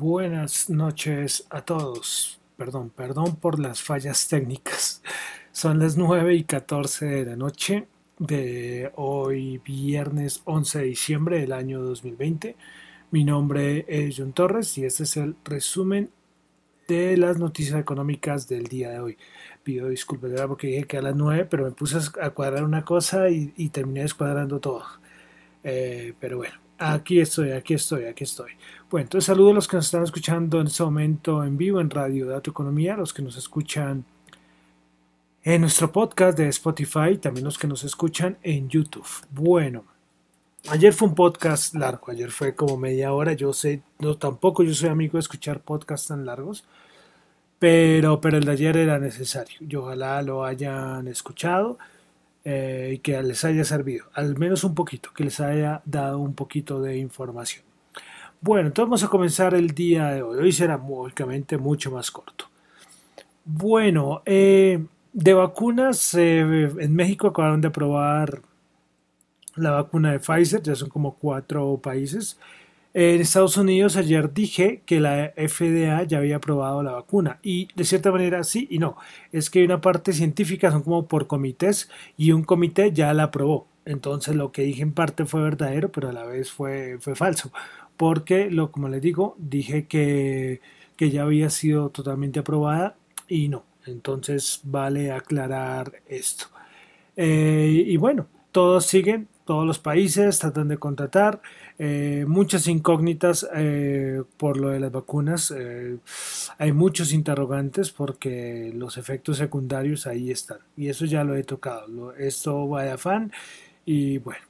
Buenas noches a todos. Perdón, perdón por las fallas técnicas. Son las 9 y 14 de la noche de hoy, viernes 11 de diciembre del año 2020. Mi nombre es John Torres y este es el resumen de las noticias económicas del día de hoy. Pido disculpas porque dije que a las 9, pero me puse a cuadrar una cosa y, terminé descuadrando todo. Eh, pero bueno, Aquí estoy, aquí estoy, aquí estoy. Bueno, entonces saludo a los que nos están escuchando en este momento en vivo en Radio Dato Economía, los que nos escuchan en nuestro podcast de Spotify, también los que nos escuchan en YouTube. Bueno, ayer fue un podcast largo, ayer fue como media hora, yo sé, no tampoco yo soy amigo de escuchar podcasts tan largos, pero, pero el de ayer era necesario y ojalá lo hayan escuchado. Eh, y que les haya servido, al menos un poquito, que les haya dado un poquito de información. Bueno, entonces vamos a comenzar el día de hoy. Hoy será lógicamente mucho más corto. Bueno, eh, de vacunas, eh, en México acabaron de aprobar la vacuna de Pfizer, ya son como cuatro países. En Estados Unidos ayer dije que la FDA ya había aprobado la vacuna y de cierta manera sí y no. Es que hay una parte científica, son como por comités y un comité ya la aprobó. Entonces lo que dije en parte fue verdadero, pero a la vez fue, fue falso. Porque, lo, como les digo, dije que, que ya había sido totalmente aprobada y no. Entonces vale aclarar esto. Eh, y bueno, todos siguen, todos los países tratan de contratar. Eh, muchas incógnitas eh, por lo de las vacunas. Eh, hay muchos interrogantes porque los efectos secundarios ahí están. Y eso ya lo he tocado. esto va de afán y bueno,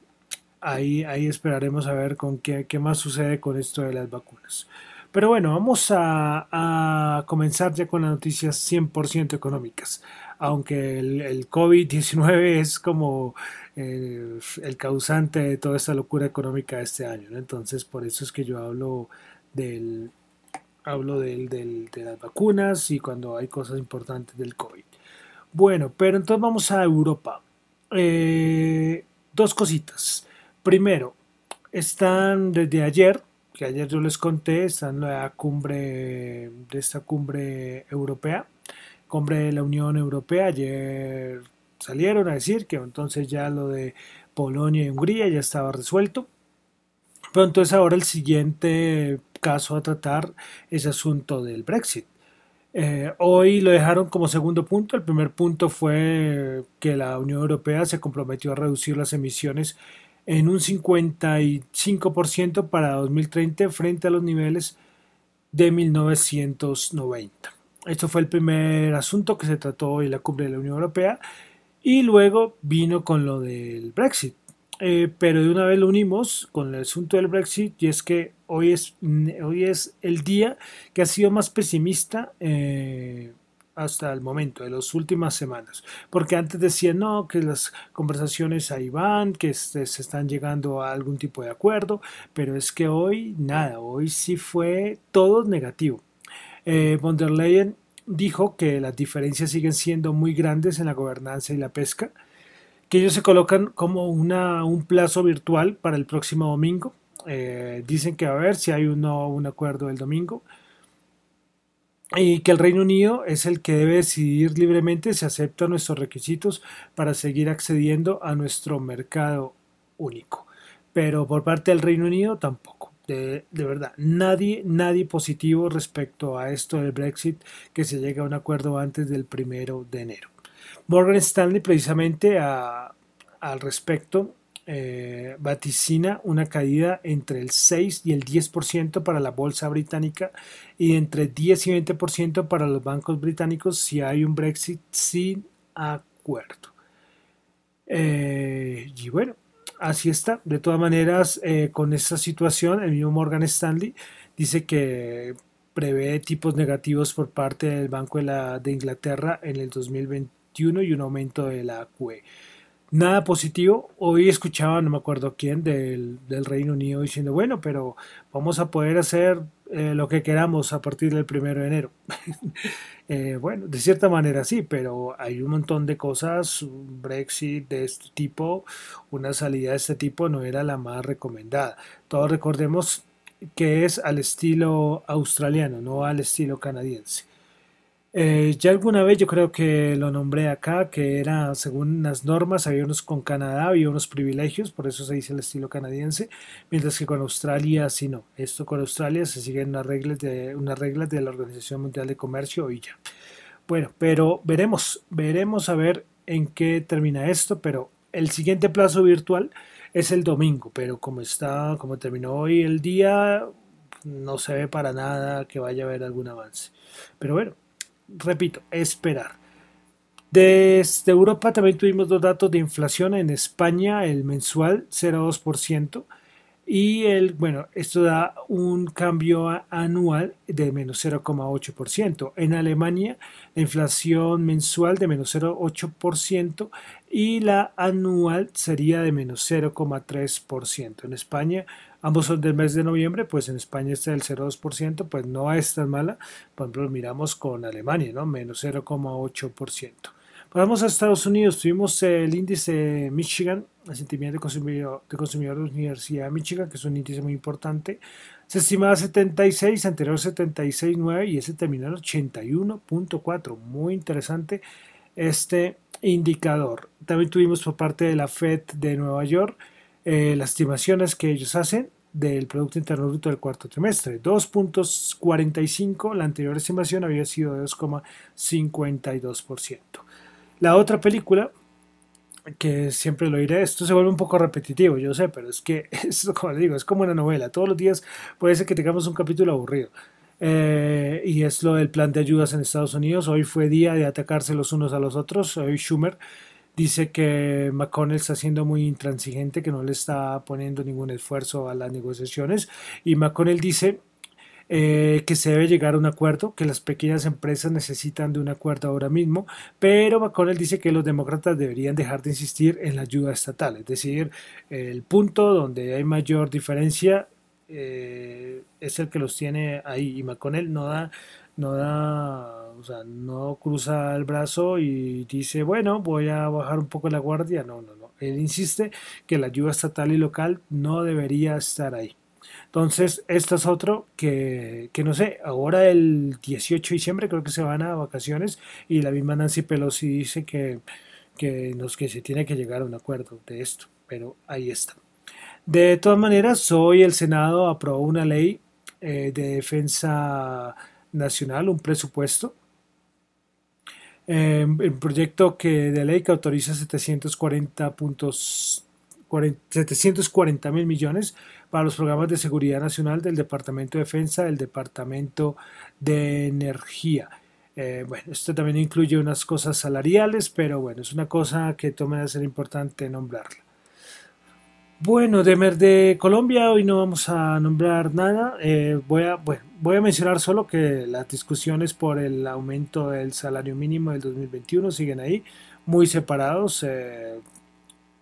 ahí, ahí esperaremos a ver con qué, qué más sucede con esto de las vacunas. Pero bueno, vamos a, comenzar ya con las noticias 100% económicas. Aunque el COVID-19 es como el causante de toda esta locura económica de este año. Entonces, por eso es que yo hablo del hablo del, de las vacunas y cuando hay cosas importantes del COVID. Bueno, pero entonces vamos a Europa. Eh, dos cositas. Primero, están desde ayer, que ayer yo les conté, están en la cumbre de esta cumbre europea, cumbre de la Unión Europea. Ayer salieron a decir que entonces ya lo de Polonia y Hungría ya estaba resuelto. Pero entonces ahora el siguiente caso a tratar es asunto del Brexit. Eh, hoy lo dejaron como segundo punto. El primer punto fue que la Unión Europea se comprometió a reducir las emisiones en un 55% para 2030 frente a los niveles de 1990. Esto fue el primer asunto que se trató hoy en la cumbre de la Unión Europea y luego vino con lo del Brexit. Eh, pero de una vez lo unimos con el asunto del Brexit y es que hoy es, hoy es el día que ha sido más pesimista eh, hasta el momento, de las últimas semanas. Porque antes decían, no, que las conversaciones ahí van, que se, están llegando a algún tipo de acuerdo, pero es que hoy nada, hoy sí fue todo negativo. Eh, von der Leyen dijo que las diferencias siguen siendo muy grandes en la gobernanza y la pesca, que ellos se colocan como una, un plazo virtual para el próximo domingo. Eh, dicen que va a ver si hay un, un acuerdo el domingo. y que el Reino Unido es el que debe decidir libremente si acepta nuestros requisitos para seguir accediendo a nuestro mercado único. Pero por parte del Reino Unido tampoco. De, verdad, nadie, nadie positivo respecto a esto del Brexit que se llegue a un acuerdo antes del primero de enero. Morgan Stanley precisamente al respecto eh, vaticina una caída entre el 6 y el 10% para la bolsa británica y entre 10 y 20% para los bancos británicos si hay un Brexit sin acuerdo. Eh, y bueno, así está. De todas maneras, eh, con esta situación, el mismo Morgan Stanley dice que prevé tipos negativos por parte del Banco de, la, de Inglaterra en el 2021 y un aumento de la QE nada positivo. Hoy escuchaba, no me acuerdo quién, del, Reino Unido diciendo, bueno, pero vamos a poder hacer eh, lo que queramos a partir del primero de enero. Eh, bueno, de cierta manera sí, pero hay un montón de cosas, Brexit de este tipo, una salida de este tipo no era la más recomendada. Todos recordemos que es al estilo australiano, no al estilo canadiense. Eh, ya alguna vez yo creo que lo nombré acá, que era según las normas, había unos con Canadá, había unos privilegios, por eso se dice el estilo canadiense, mientras que con Australia sí no. Esto con Australia se siguen unas reglas de, unas reglas de la Organización Mundial de Comercio y ya. Bueno, pero veremos, veremos a ver en qué termina esto, pero el siguiente plazo virtual es el domingo, pero como está, como terminó hoy el día, no se ve para nada que vaya a haber algún avance. Pero bueno, repito, esperar. Desde Europa también tuvimos dos datos de inflación en España, el mensual 0,2% y el, bueno, esto da un cambio anual de menos 0,8%. En Alemania la inflación mensual de menos 0,8% y la anual sería de menos 0,3%. En España ambos son del mes de noviembre, pues en España está el 0,2%, pues no es tan mala. Por ejemplo, miramos con Alemania, ¿no? Menos 0,8%. Vamos a Estados Unidos, tuvimos el índice Michigan, el sentimiento de consumidor, de consumidor la Universidad de Michigan, que es un índice muy importante. Se estimaba 76, anterior 76.9 y ese terminó en 81.4. Muy interesante este indicador. También tuvimos por parte de la Fed de Nueva York eh, las estimaciones que ellos hacen del Producto Interno Bruto del cuarto trimestre. 2.45, la anterior estimación había sido 2,52%. La otra película, que siempre lo diré, esto se vuelve un poco repetitivo, yo sé, pero es que, esto, como digo, es como una novela. Todos los días puede ser que tengamos un capítulo aburrido. Eh, y es lo del plan de ayudas en Estados Unidos. Hoy fue día de atacarse los unos a los otros. Hoy Schumer dice que McConnell está siendo muy intransigente, que no le está poniendo ningún esfuerzo a las negociaciones. Y McConnell dice eh, que se debe llegar a un acuerdo, que las pequeñas empresas necesitan de un acuerdo ahora mismo, pero McConnell dice que los demócratas deberían dejar de insistir en la ayuda estatal, es decir, el punto donde hay mayor diferencia eh, es el que los tiene ahí y McConnell no da no da, o sea, no cruza el brazo y dice, bueno, voy a bajar un poco la guardia. No, no, no. Él insiste que la ayuda estatal y local no debería estar ahí. Entonces, esto es otro que, que no sé, ahora el 18 de diciembre creo que se van a vacaciones y la misma Nancy Pelosi dice que, que, que se tiene que llegar a un acuerdo de esto, pero ahí está. De todas maneras, hoy el Senado aprobó una ley eh, de defensa nacional, un presupuesto. Eh, el proyecto que de ley que autoriza 740 puntos 740 mil millones para los programas de seguridad nacional del Departamento de Defensa, del Departamento de Energía. Eh, bueno, esto también incluye unas cosas salariales, pero bueno, es una cosa que toma a ser importante nombrarla. Bueno, de, de Colombia hoy no vamos a nombrar nada. Eh, voy, a, voy a mencionar solo que las discusiones por el aumento del salario mínimo del 2021 siguen ahí, muy separados. Eh,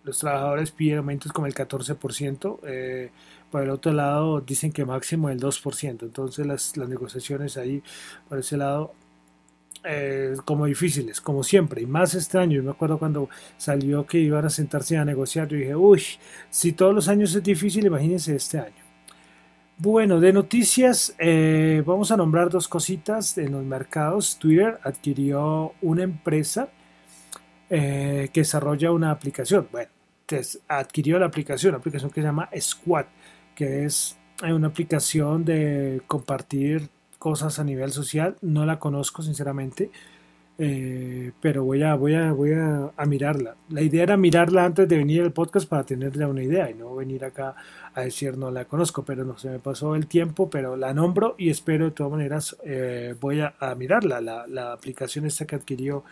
los trabajadores piden aumentos como el 14%. Eh, por el otro lado dicen que máximo el 2%. Entonces las, las negociaciones ahí por ese lado eh, como difíciles, como siempre, y más este año. Yo me acuerdo cuando salió que iban a sentarse a negociar, yo dije, uy, si todos los años es difícil, imagínense este año. Bueno, de noticias, eh, vamos a nombrar dos cositas en los mercados. Twitter adquirió una empresa eh, que desarrolla una aplicación. Bueno, adquirió la aplicación, aplicación que se llama Squad, que es una aplicación de compartir cosas a nivel social. No la conozco, sinceramente. Eh, pero voy a, voy, a, voy a, mirarla. La idea era mirarla antes de venir al podcast para tener ya una idea y no venir acá a decir no la conozco, pero no se me pasó el tiempo, pero la nombro y espero de todas maneras eh, voy a, mirarla, la, la, aplicación esta que adquirió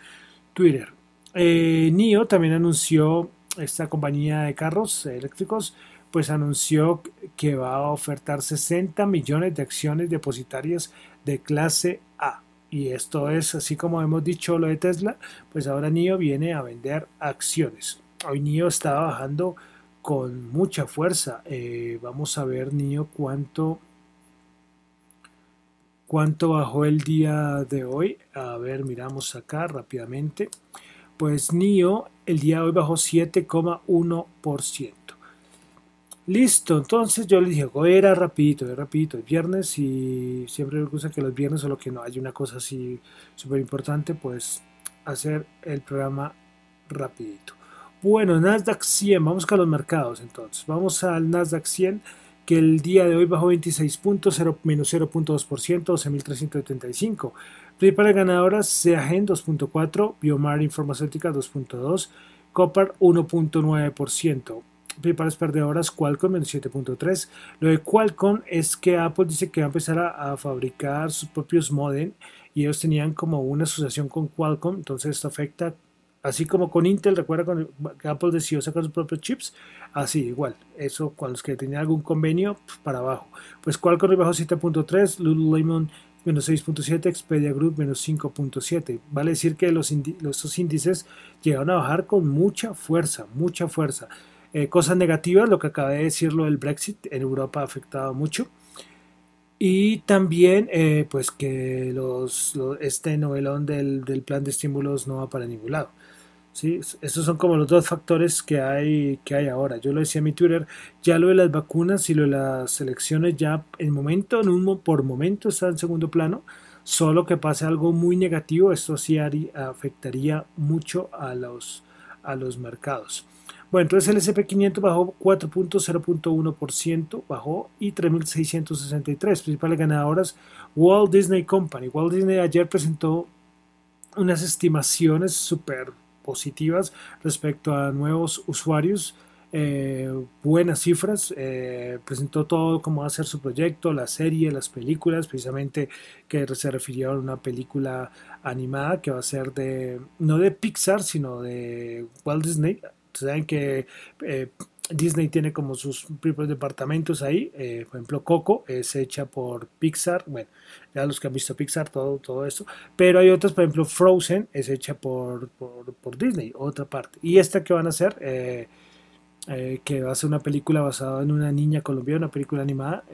Twitter. Eh, NIO también anunció, esta compañía de carros eléctricos, pues anunció que va a ofertar 60 millones de acciones depositarias de clase A y esto es así como hemos dicho lo de Tesla, pues ahora NIO viene a vender acciones. Hoy NIO está bajando con mucha fuerza. Eh, vamos a ver NIO cuánto cuánto bajó el día de hoy. A ver, miramos acá rápidamente. Pues NIO el día de hoy bajó 7,1%. Listo, entonces yo le dije, era rapidito, era rapidito, el viernes y siempre me gusta que los viernes, solo que no hay una cosa así súper importante, pues hacer el programa rapidito. Bueno, Nasdaq 100, vamos con los mercados entonces. Vamos al Nasdaq 100, que el día de hoy bajó 26 puntos, menos 0.2%, 12.375. Principales ganadoras, Seagen 2.4, Biomar Informacéutica 2.2, Copper 1.9% principales perdedoras Qualcomm menos 7.3. Lo de Qualcomm es que Apple dice que va a empezar a, fabricar sus propios modem y ellos tenían como una asociación con Qualcomm, entonces esto afecta, así como con Intel, recuerda cuando Apple decidió sacar sus propios chips, así igual, eso con los que tenían algún convenio para abajo. Pues Qualcomm bajó 7.3, Lululemon menos 6.7, Expedia Group menos 5.7. Vale decir que los, los índices llegaron a bajar con mucha fuerza, mucha fuerza. Eh, cosas negativas, lo que acabé de decirlo del Brexit en Europa ha afectado mucho. Y también, eh, pues que los, este novelón del, del, plan de estímulos no va para ningún lado. ¿sí? Esos son como los dos factores que hay, que hay ahora. Yo lo decía en mi Twitter, ya lo de las vacunas y lo de las elecciones ya en momento, en un, por momento está en segundo plano. Solo que pase algo muy negativo, esto sí afectaría mucho a los, a los mercados. Bueno, entonces el SP500 bajó 4.0.1%, bajó y 3.663. Principales ganadoras, Walt Disney Company. Walt Disney ayer presentó unas estimaciones súper positivas respecto a nuevos usuarios. Eh, buenas cifras, eh, presentó todo cómo va a ser su proyecto, la serie, las películas, precisamente que se refirió a una película animada que va a ser de, no de Pixar, sino de Walt Disney, Saben que eh, Disney tiene como sus propios departamentos ahí. Eh, por ejemplo, Coco es hecha por Pixar. Bueno, ya los que han visto Pixar, todo, todo esto. Pero hay otras, por ejemplo, Frozen es hecha por, por, Disney, otra parte. Y esta que van a hacer, eh, que va a ser una película basada en una niña colombiana, una película animada,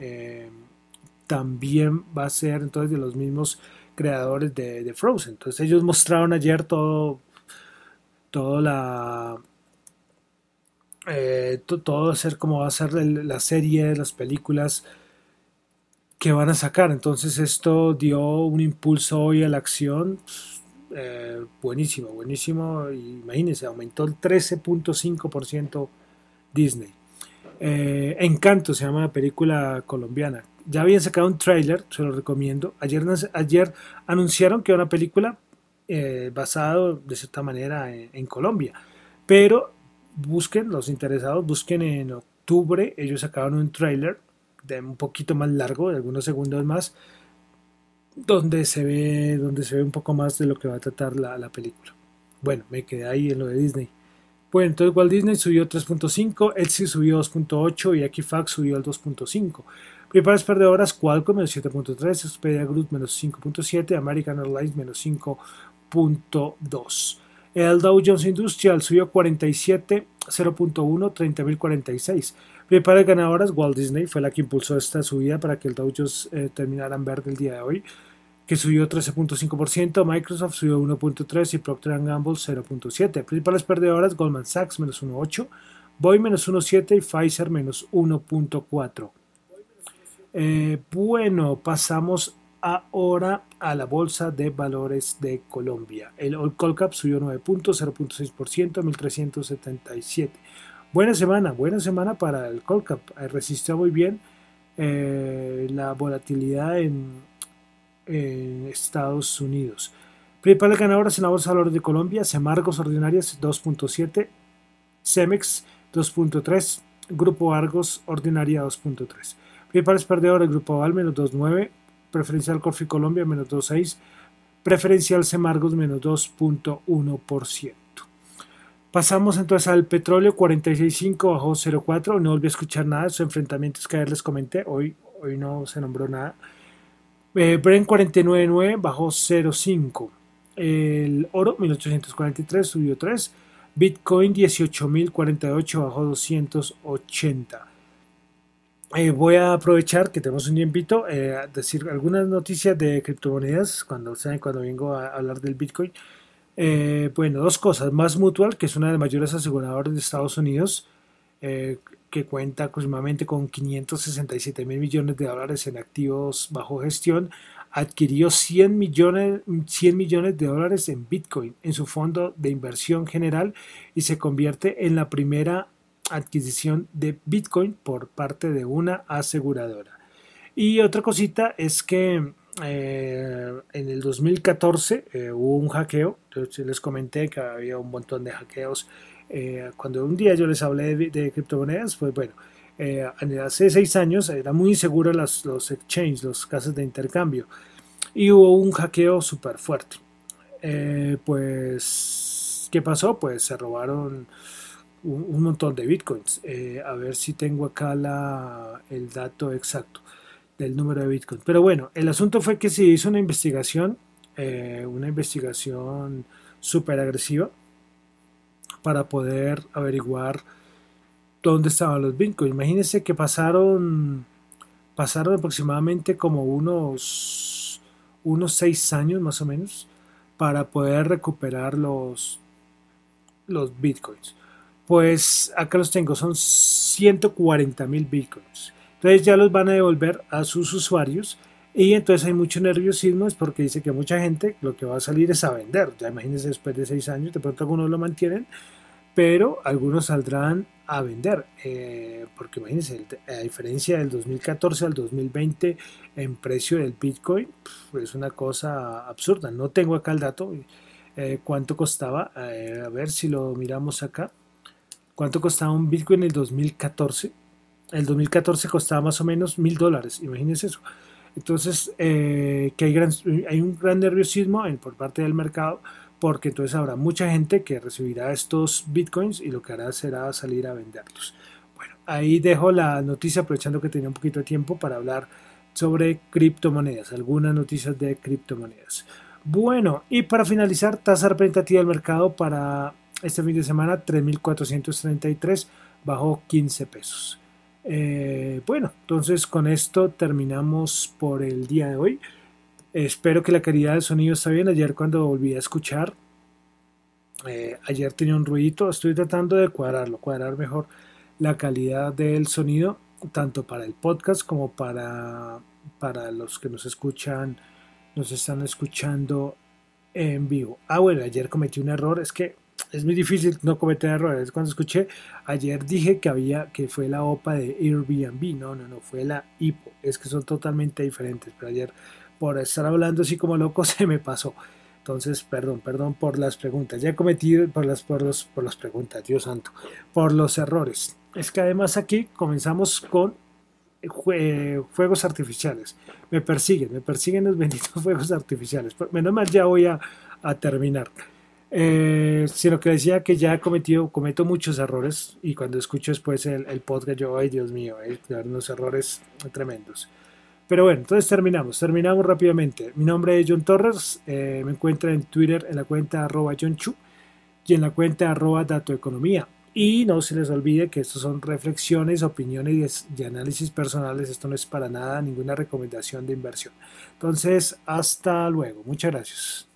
también va a ser entonces de los mismos creadores de, de Frozen. Entonces ellos mostraron ayer todo, toda la eh, todo hacer como va a ser la serie, las películas que van a sacar. Entonces esto dio un impulso hoy a la acción. Eh, buenísimo, buenísimo. Imagínense, aumentó el 13.5% Disney. Eh, Encanto se llama la película colombiana. Ya habían sacado un trailer, se lo recomiendo. Ayer, ayer anunciaron que era una película eh, basada de cierta manera en Colombia. Pero busquen, los interesados, busquen en octubre, ellos sacaron un trailer de un poquito más largo, de algunos segundos más, donde se ve, donde se ve un poco más de lo que va a tratar la, película. Bueno, me quedé ahí en lo de Disney. Bueno, entonces Walt Disney subió 3.5, Etsy subió 2.8 y Equifax subió al 2.5. Principales perdedoras, Qualcomm menos 7.3, Expedia Group menos 5.7, American Airlines menos 5.2. El Dow Jones Industrial subió 47, 0.1, 30.046. Prepara ganadoras, Walt Disney fue la que impulsó esta subida para que el Dow Jones eh, terminara en verde el día de hoy, que subió 13.5%, Microsoft subió 1.3 y Procter Gamble 0.7. Principales perdedoras, Goldman Sachs menos 1.8, Boeing menos 1.7 y Pfizer menos 1.4. Eh, bueno, pasamos ahora a la Bolsa de Valores de Colombia. El Colcap subió 9 puntos, 0.6%, 1.377. Buena semana, buena semana para el Colcap. Eh, resistió muy bien eh, la volatilidad en, Estados Unidos. Principales ganadores en la Bolsa de Valores de Colombia, Semargos Ordinarias 2.7, Cemex 2.3, Grupo Argos Ordinaria 2.3. Principales perdedores, Grupo Val menos 2.9, Preferencial Corfi Colombia menos 2.6, Preferencial Semargos menos 2.1%. Pasamos entonces al petróleo 46.5 bajó 0.4, no volví a escuchar nada sus enfrentamientos que ayer les comenté, hoy, hoy no se nombró nada. Eh, Brent 49.9 bajó 0.5. El oro 1843 subió 3. Bitcoin 18.048 bajó 280. Eh, voy a aprovechar que tenemos un tiempito, eh, a decir algunas noticias de criptomonedas cuando, ¿saben? cuando vengo a hablar del Bitcoin. Eh, bueno, dos cosas. Más Mutual, que es una de las mayores aseguradoras de Estados Unidos, eh, que cuenta aproximadamente con 567 mil millones de dólares en activos bajo gestión, adquirió 100 millones, 100 millones de dólares en Bitcoin en su fondo de inversión general y se convierte en la primera adquisición de Bitcoin por parte de una aseguradora. Y otra cosita es que eh, en el 2014 eh, hubo un hackeo, les comenté que había un montón de hackeos. Eh, cuando un día yo les hablé de, criptomonedas, pues bueno, hace seis años era muy inseguro los, exchanges, los casos de intercambio, y hubo un hackeo súper fuerte. pues, ¿qué pasó? Pues se robaron un, montón de bitcoins. a ver si tengo acá la, el dato exacto del número de Bitcoin. Pero bueno, el asunto fue que se hizo una investigación, eh, una investigación súper agresiva para poder averiguar dónde estaban los Bitcoin. Imagínense que pasaron, pasaron aproximadamente como unos, unos seis años más o menos para poder recuperar los, los Bitcoins. Pues acá los tengo, son 140 mil Bitcoins. Entonces ya los van a devolver a sus usuarios y entonces hay mucho nerviosismo, es porque dice que mucha gente lo que va a salir es a vender. Ya imagínense después de seis años, de pronto algunos lo mantienen, pero algunos saldrán a vender. Eh, porque imagínense, a diferencia del 2014 al 2020 en precio del Bitcoin, es una cosa absurda. No tengo acá el dato, eh, cuánto costaba, eh, a ver si lo miramos acá. ¿Cuánto costaba un Bitcoin en el 2014? el 2014 costaba más o menos mil dólares, imagínense eso. Entonces, eh, que hay, un gran nerviosismo por parte del mercado, porque entonces habrá mucha gente que recibirá estos bitcoins y lo que hará será salir a venderlos. Bueno, ahí dejo la noticia, aprovechando que tenía un poquito de tiempo para hablar sobre criptomonedas, algunas noticias de criptomonedas. Bueno, y para finalizar, tasa representativa del mercado para este fin de semana, 3.433, bajó 15 pesos. Eh, bueno, entonces con esto terminamos por el día de hoy. Espero que la calidad del sonido está bien. Ayer cuando volví a escuchar, eh, ayer tenía un ruidito. Estoy tratando de cuadrarlo, cuadrar mejor la calidad del sonido, tanto para el podcast como para, para los que nos escuchan, nos están escuchando en vivo. Ah, bueno, ayer cometí un error. Es que es muy difícil no cometer errores. Cuando escuché, ayer dije que había, que fue la OPA de Airbnb. No, no, no, fue la IPO. Es que son totalmente diferentes. Pero ayer, por estar hablando así como loco, se me pasó. Entonces, perdón, perdón por las preguntas. Ya he cometido por las, por los, por las preguntas, Dios santo, por los errores. Es que además aquí comenzamos con fuegos artificiales. Me persiguen, me persiguen los benditos fuegos artificiales. Menos mal ya voy a terminar. Eh, sino que decía que ya he cometido, cometo muchos errores y cuando escucho después el, podcast yo, ay Dios mío, hay unos errores tremendos. Pero bueno, entonces terminamos, terminamos rápidamente. Mi nombre es John Torres, eh, me encuentra en Twitter en la cuenta arroba John Chu y en la cuenta arroba Economía. Y no se les olvide que estos son reflexiones, opiniones y análisis personales. Esto no es para nada ninguna recomendación de inversión. Entonces, hasta luego. Muchas gracias.